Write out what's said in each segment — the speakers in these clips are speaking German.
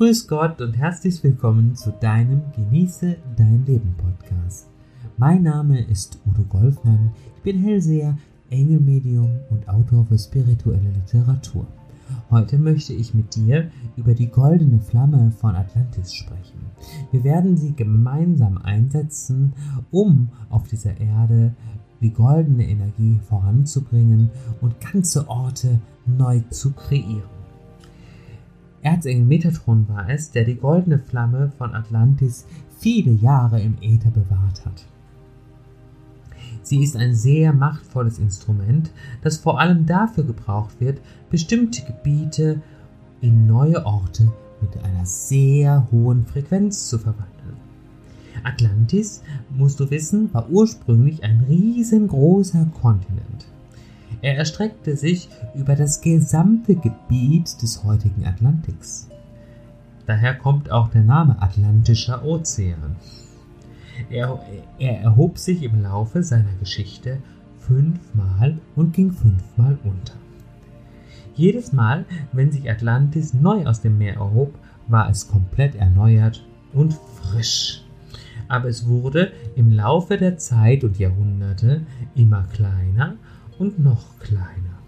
Grüß Gott und herzlich willkommen zu deinem Genieße dein Leben Podcast. Mein Name ist Udo Golfmann, ich bin Hellseher, Engelmedium und Autor für spirituelle Literatur. Heute möchte ich mit dir über die goldene Flamme von Atlantis sprechen. Wir werden sie gemeinsam einsetzen, um auf dieser Erde die goldene Energie voranzubringen und ganze Orte neu zu kreieren. Erzengel Metatron war es, der die goldene Flamme von Atlantis viele Jahre im Äther bewahrt hat. Sie ist ein sehr machtvolles Instrument, das vor allem dafür gebraucht wird, bestimmte Gebiete in neue Orte mit einer sehr hohen Frequenz zu verwandeln. Atlantis, musst du wissen, war ursprünglich ein riesengroßer Kontinent. Er erstreckte sich über das gesamte Gebiet des heutigen Atlantiks. Daher kommt auch der Name Atlantischer Ozean. Er, er erhob sich im Laufe seiner Geschichte fünfmal und ging fünfmal unter. Jedes Mal, wenn sich Atlantis neu aus dem Meer erhob, war es komplett erneuert und frisch. Aber es wurde im Laufe der Zeit und Jahrhunderte immer kleiner und noch kleiner.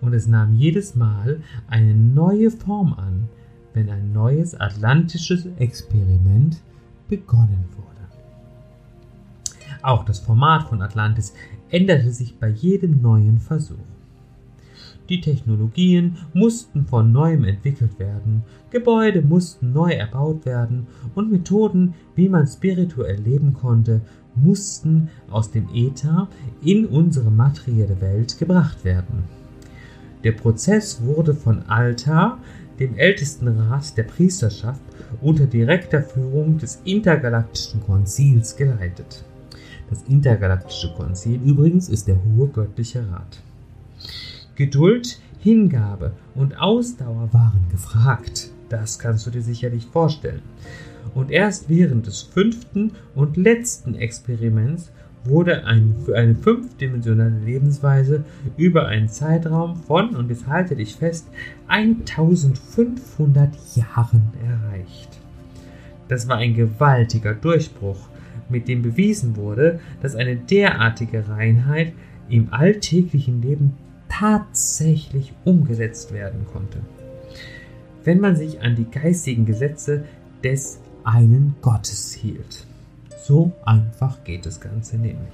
Und es nahm jedes Mal eine neue Form an, wenn ein neues atlantisches Experiment begonnen wurde. Auch das Format von Atlantis änderte sich bei jedem neuen Versuch. Die Technologien mussten von neuem entwickelt werden, Gebäude mussten neu erbaut werden und Methoden, wie man spirituell leben konnte, mussten aus dem Äther in unsere materielle Welt gebracht werden. Der Prozess wurde von Altar, dem ältesten Rat der Priesterschaft, unter direkter Führung des Intergalaktischen Konzils geleitet. Das Intergalaktische Konzil übrigens ist der hohe göttliche Rat. Geduld, Hingabe und Ausdauer waren gefragt. Das kannst du dir sicherlich vorstellen. Und erst während des fünften und letzten Experiments wurde ein, für eine fünfdimensionale Lebensweise über einen Zeitraum von, und jetzt halte dich fest, 1500 Jahren erreicht. Das war ein gewaltiger Durchbruch, mit dem bewiesen wurde, dass eine derartige Reinheit im alltäglichen Leben tatsächlich umgesetzt werden konnte. Wenn man sich an die geistigen Gesetze des einen Gottes hielt. So einfach geht das Ganze nämlich.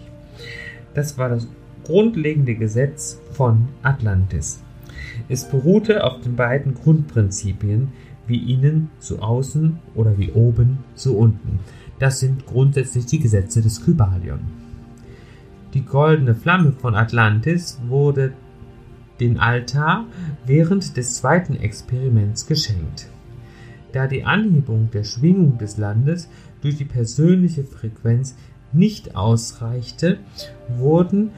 Das war das grundlegende Gesetz von Atlantis. Es beruhte auf den beiden Grundprinzipien, wie innen so außen oder wie oben so unten. Das sind grundsätzlich die Gesetze des Kybalion. Die goldene Flamme von Atlantis wurde den Altar während des zweiten Experiments geschenkt. Da die Anhebung der Schwingung des Landes durch die persönliche Frequenz nicht ausreichte, wurden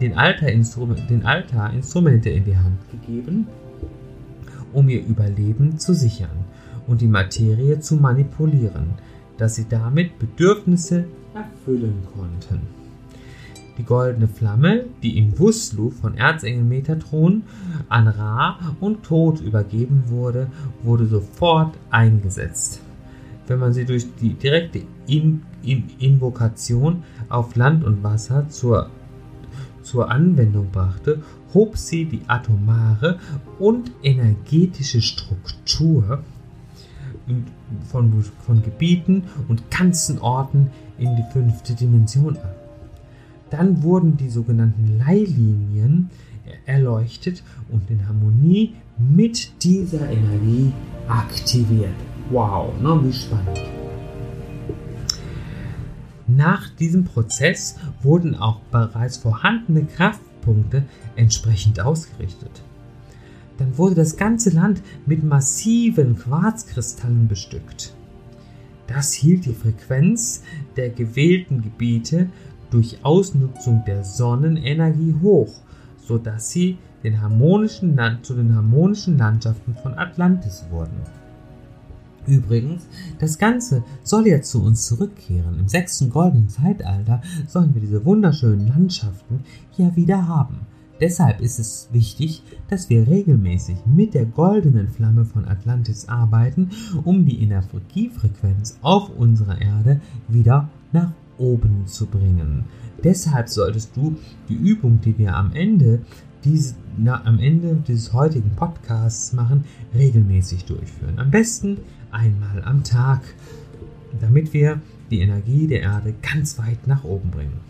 den Altarinstrumente, den in die Hand gegeben, um ihr Überleben zu sichern und die Materie zu manipulieren, dass sie damit Bedürfnisse erfüllen konnten. Die goldene Flamme, die in Wuslu von Erzengel Metatron an Ra und Tod übergeben wurde, wurde sofort eingesetzt. Wenn man sie durch die direkte in in Invokation auf Land und Wasser zur, zur Anwendung brachte, hob sie die atomare und energetische Struktur von, von Gebieten und ganzen Orten in die fünfte Dimension ab. Dann wurden die sogenannten Leihlinien erleuchtet und in Harmonie mit dieser Energie aktiviert. Wow, ne, wie spannend. Nach diesem Prozess wurden auch bereits vorhandene Kraftpunkte entsprechend ausgerichtet. Dann wurde das ganze Land mit massiven Quarzkristallen bestückt. Das hielt die Frequenz der gewählten Gebiete durch Ausnutzung der Sonnenenergie hoch, sodass sie den harmonischen zu den harmonischen Landschaften von Atlantis wurden. Übrigens, das Ganze soll ja zu uns zurückkehren. Im sechsten goldenen Zeitalter sollen wir diese wunderschönen Landschaften ja wieder haben. Deshalb ist es wichtig, dass wir regelmäßig mit der goldenen Flamme von Atlantis arbeiten, um die Energiefrequenz auf unserer Erde wieder nach oben zu bringen. Deshalb solltest du die Übung, die wir am Ende, diese, na, am Ende dieses heutigen Podcasts machen, regelmäßig durchführen. Am besten einmal am Tag, damit wir die Energie der Erde ganz weit nach oben bringen.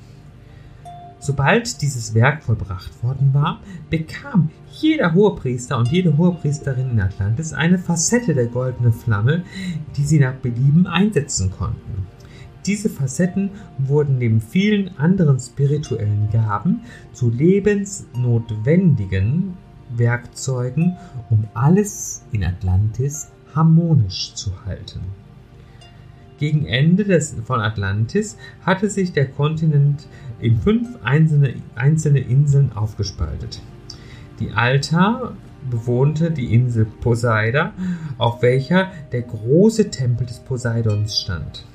Sobald dieses Werk vollbracht worden war, bekam jeder Hohepriester und jede Hohepriesterin in Atlantis eine Facette der goldenen Flamme, die sie nach Belieben einsetzen konnten. Diese Facetten wurden neben vielen anderen spirituellen Gaben zu lebensnotwendigen Werkzeugen, um alles in Atlantis harmonisch zu halten. Gegen Ende des, von Atlantis hatte sich der Kontinent in fünf einzelne, einzelne Inseln aufgespaltet. Die Alta bewohnte die Insel Poseida, auf welcher der große Tempel des Poseidons stand.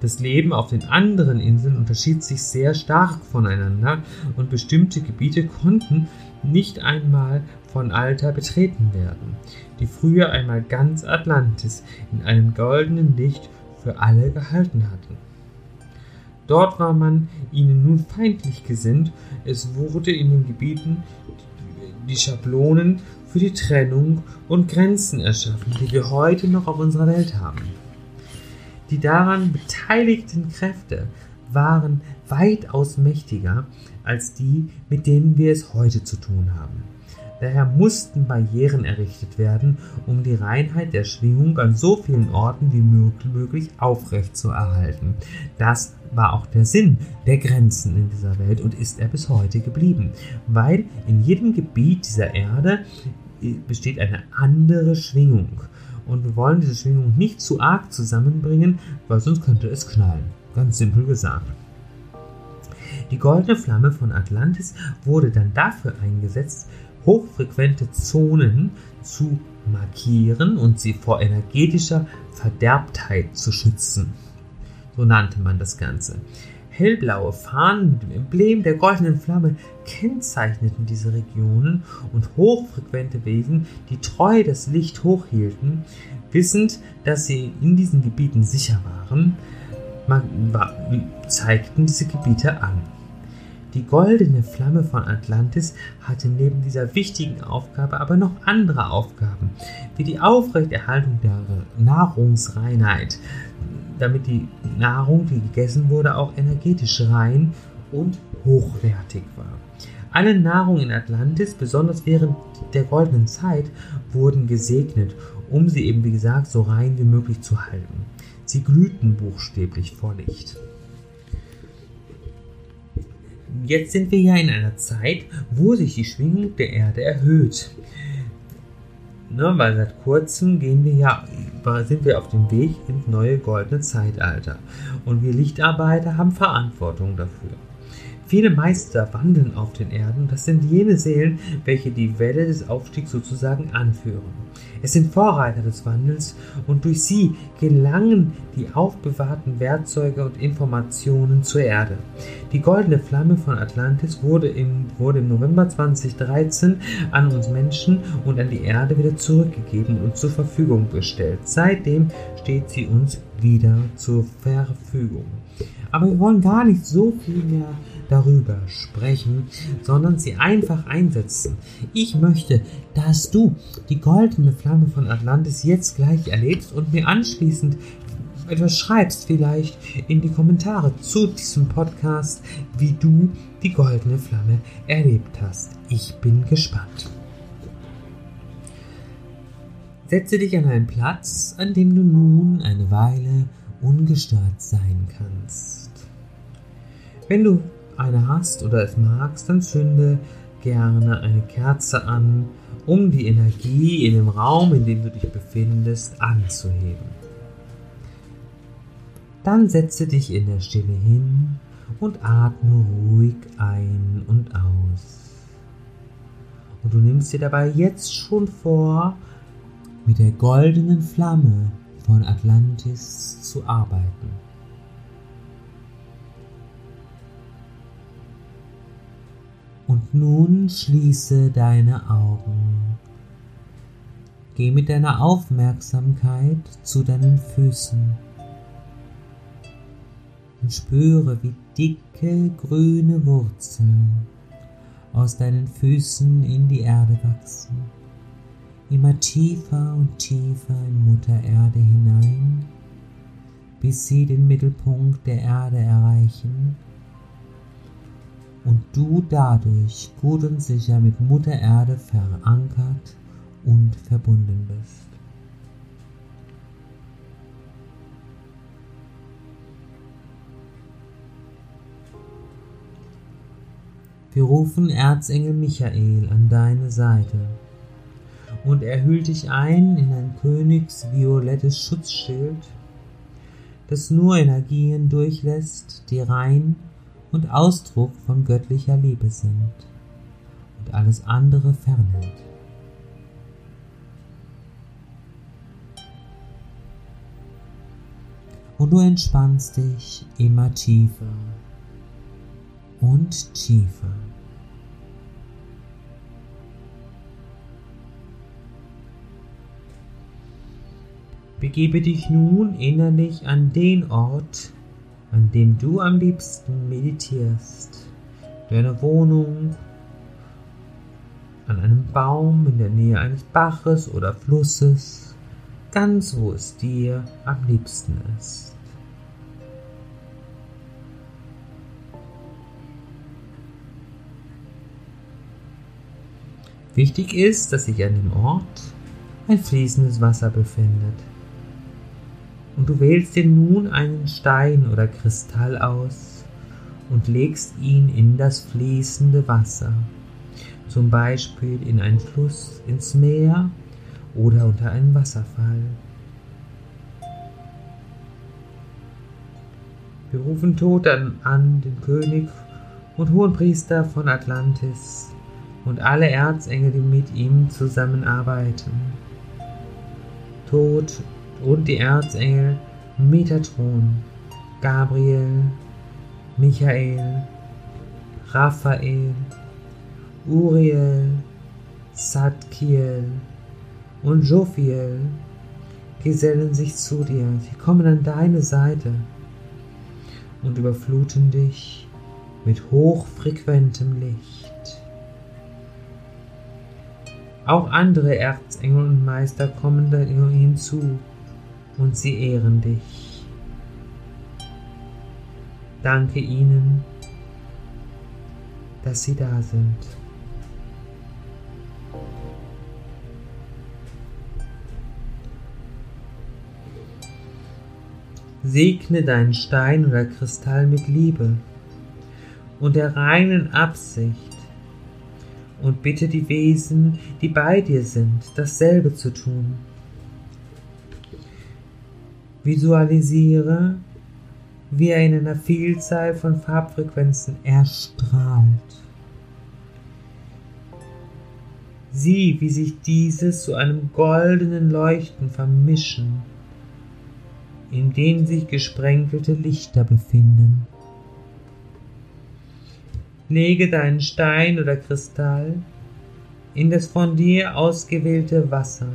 Das Leben auf den anderen Inseln unterschied sich sehr stark voneinander und bestimmte Gebiete konnten nicht einmal von Alta betreten werden, die früher einmal ganz Atlantis in einem goldenen Licht für alle gehalten hatten. Dort war man ihnen nun feindlich gesinnt, es wurde in den Gebieten die Schablonen für die Trennung und Grenzen erschaffen, die wir heute noch auf unserer Welt haben. Die daran beteiligten Kräfte waren weitaus mächtiger als die, mit denen wir es heute zu tun haben. Daher mussten Barrieren errichtet werden, um die Reinheit der Schwingung an so vielen Orten wie möglich aufrechtzuerhalten. Das war auch der Sinn der Grenzen in dieser Welt und ist er bis heute geblieben, weil in jedem Gebiet dieser Erde äh, besteht eine andere Schwingung. Und wir wollen diese Schwingung nicht zu arg zusammenbringen, weil sonst könnte es knallen. Ganz simpel gesagt. Die goldene Flamme von Atlantis wurde dann dafür eingesetzt, hochfrequente Zonen zu markieren und sie vor energetischer Verderbtheit zu schützen. So nannte man das Ganze. Hellblaue Fahnen mit dem Emblem der goldenen Flamme kennzeichneten diese Regionen und hochfrequente Wesen, die treu das Licht hochhielten, wissend, dass sie in diesen Gebieten sicher waren, zeigten diese Gebiete an. Die goldene Flamme von Atlantis hatte neben dieser wichtigen Aufgabe aber noch andere Aufgaben, wie die Aufrechterhaltung der Nahrungsreinheit, damit die Nahrung, die gegessen wurde, auch energetisch rein und hochwertig war. Alle Nahrung in Atlantis, besonders während der goldenen Zeit, wurden gesegnet, um sie eben, wie gesagt, so rein wie möglich zu halten. Sie glühten buchstäblich vor Licht jetzt sind wir ja in einer Zeit, wo sich die Schwingung der Erde erhöht. Ne, weil seit kurzem gehen wir ja, sind wir auf dem Weg ins neue goldene Zeitalter. Und wir Lichtarbeiter haben Verantwortung dafür. Viele Meister wandeln auf den Erden, das sind jene Seelen, welche die Welle des Aufstiegs sozusagen anführen. Es sind Vorreiter des Wandels und durch sie gelangen die aufbewahrten Werkzeuge und Informationen zur Erde. Die goldene Flamme von Atlantis wurde im, wurde im November 2013 an uns Menschen und an die Erde wieder zurückgegeben und zur Verfügung gestellt. Seitdem steht sie uns wieder zur Verfügung. Aber wir wollen gar nicht so viel mehr darüber sprechen, sondern sie einfach einsetzen. Ich möchte, dass du die goldene Flamme von Atlantis jetzt gleich erlebst und mir anschließend etwas schreibst vielleicht in die Kommentare zu diesem Podcast, wie du die goldene Flamme erlebt hast. Ich bin gespannt. Setze dich an einen Platz, an dem du nun eine Weile ungestört sein kannst. Wenn du eine hast oder es magst, dann zünde gerne eine Kerze an, um die Energie in dem Raum, in dem du dich befindest, anzuheben. Dann setze dich in der Stille hin und atme ruhig ein und aus. Und du nimmst dir dabei jetzt schon vor, mit der goldenen Flamme von Atlantis zu arbeiten. Und nun schließe deine Augen. Geh mit deiner Aufmerksamkeit zu deinen Füßen und spüre, wie dicke grüne Wurzeln aus deinen Füßen in die Erde wachsen, immer tiefer und tiefer in Mutter Erde hinein, bis sie den Mittelpunkt der Erde erreichen und du dadurch gut und sicher mit Mutter Erde verankert und verbunden bist. Wir rufen Erzengel Michael an deine Seite und er hüllt dich ein in ein königsviolettes Schutzschild, das nur Energien durchlässt, die rein und Ausdruck von göttlicher Liebe sind und alles andere fernhält. Und du entspannst dich immer tiefer und tiefer. Begebe dich nun innerlich an den Ort, an dem du am liebsten meditierst. Deine Wohnung, an einem Baum in der Nähe eines Baches oder Flusses, ganz wo es dir am liebsten ist. Wichtig ist, dass sich an dem Ort ein fließendes Wasser befindet und du wählst dir nun einen Stein oder Kristall aus und legst ihn in das fließende Wasser, zum Beispiel in einen Fluss, ins Meer oder unter einen Wasserfall. Wir rufen Tod an, an den König und Hohenpriester von Atlantis und alle Erzengel, die mit ihm zusammenarbeiten. Tod und die Erzengel Metatron, Gabriel, Michael, Raphael, Uriel, Zadkiel und Jophiel gesellen sich zu dir. Sie kommen an deine Seite und überfluten dich mit hochfrequentem Licht. Auch andere Erzengel und Meister kommen hinzu und sie ehren dich. Danke ihnen, dass sie da sind. Segne deinen Stein oder Kristall mit Liebe und der reinen Absicht und bitte die Wesen, die bei dir sind, dasselbe zu tun. Visualisiere, wie er in einer Vielzahl von Farbfrequenzen erstrahlt. Sieh, wie sich diese zu einem goldenen Leuchten vermischen, in denen sich gesprenkelte Lichter befinden. Lege deinen Stein oder Kristall in das von dir ausgewählte Wasser.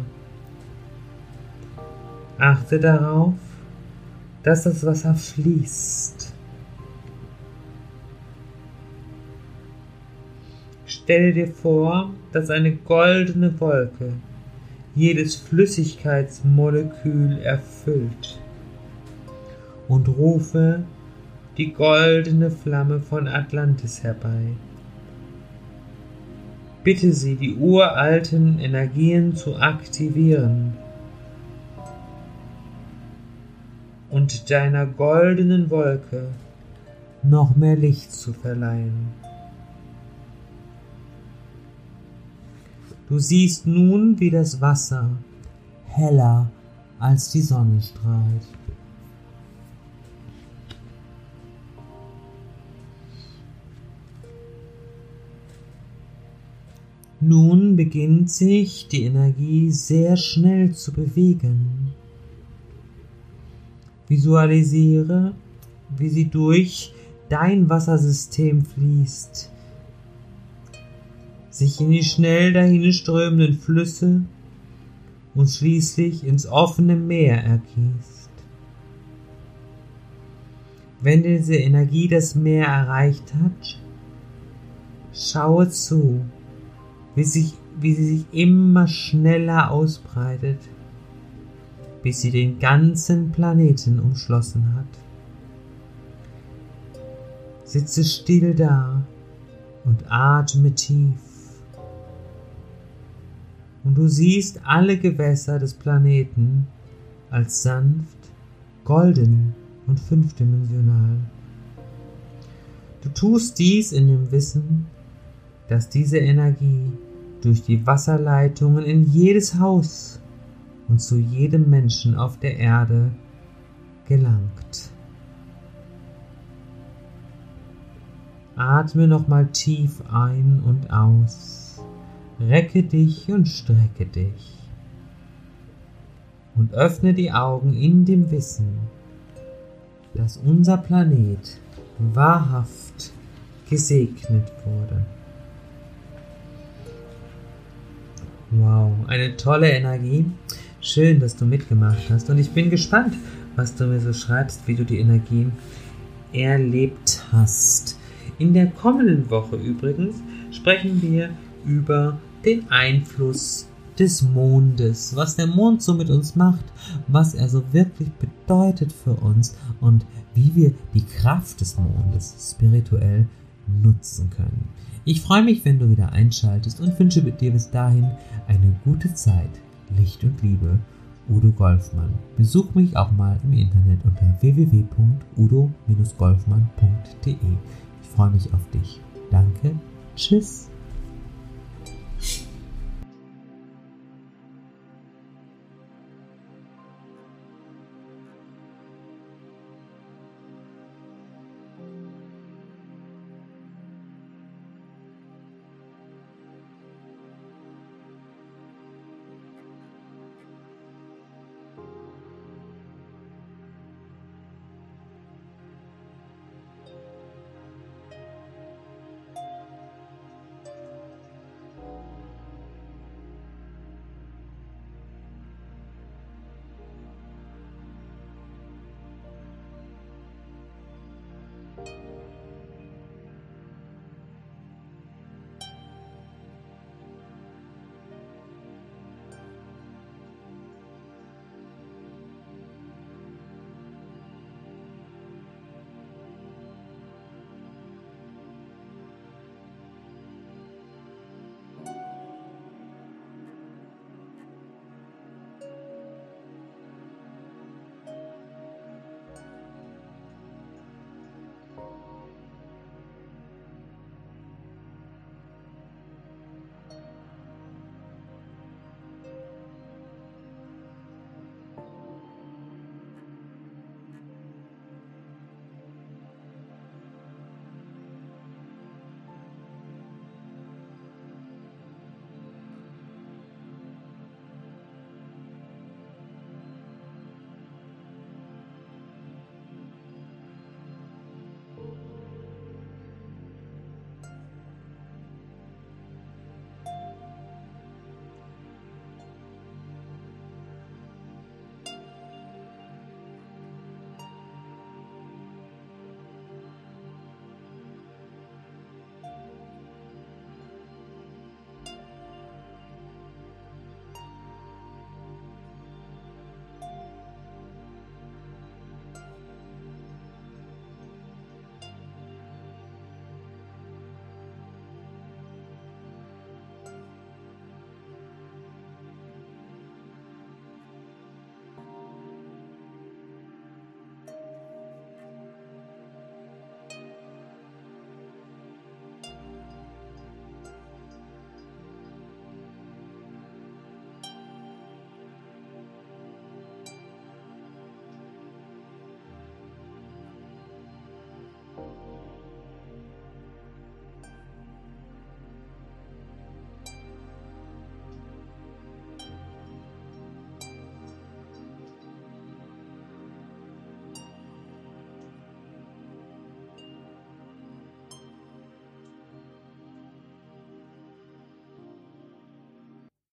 Achte darauf, dass das Wasser fließt. Stelle dir vor, dass eine goldene Wolke jedes Flüssigkeitsmolekül erfüllt und rufe die goldene Flamme von Atlantis herbei. Bitte sie, die uralten Energien zu aktivieren und deiner goldenen Wolke noch mehr Licht zu verleihen. Du siehst nun, wie das Wasser heller als die Sonne strahlt. Nun beginnt sich die Energie sehr schnell zu bewegen. Visualisiere, wie sie durch dein Wassersystem fließt, sich in die schnell dahinströmenden Flüsse und schließlich ins offene Meer ergießt. Wenn diese Energie das Meer erreicht hat, schaue zu, wie, sich, wie sie sich immer schneller ausbreitet, bis sie den ganzen Planeten umschlossen hat. Sitze still da und atme tief. Und du siehst alle Gewässer des Planeten als sanft, golden und fünfdimensional. Du tust dies in dem Wissen, dass diese Energie durch die Wasserleitungen in jedes Haus und zu jedem Menschen auf der Erde gelangt. Atme nochmal tief ein und aus. Recke dich und strecke dich. Und öffne die Augen in dem Wissen, dass unser Planet wahrhaft gesegnet wurde. Wow, eine tolle Energie. Schön, dass du mitgemacht hast. Und ich bin gespannt, was du mir so schreibst, wie du die Energie erlebt hast. In der kommenden Woche übrigens sprechen wir über den Einfluss des Mondes, was der Mond so mit uns macht, was er so wirklich bedeutet für uns und wie wir die Kraft des Mondes spirituell nutzen können. Ich freue mich, wenn du wieder einschaltest und wünsche dir bis dahin eine gute Zeit, Licht und Liebe. Udo Golfmann. Besuch mich auch mal im Internet unter www.udo-golfmann.de. Ich freue mich auf dich. Danke. Tschüss.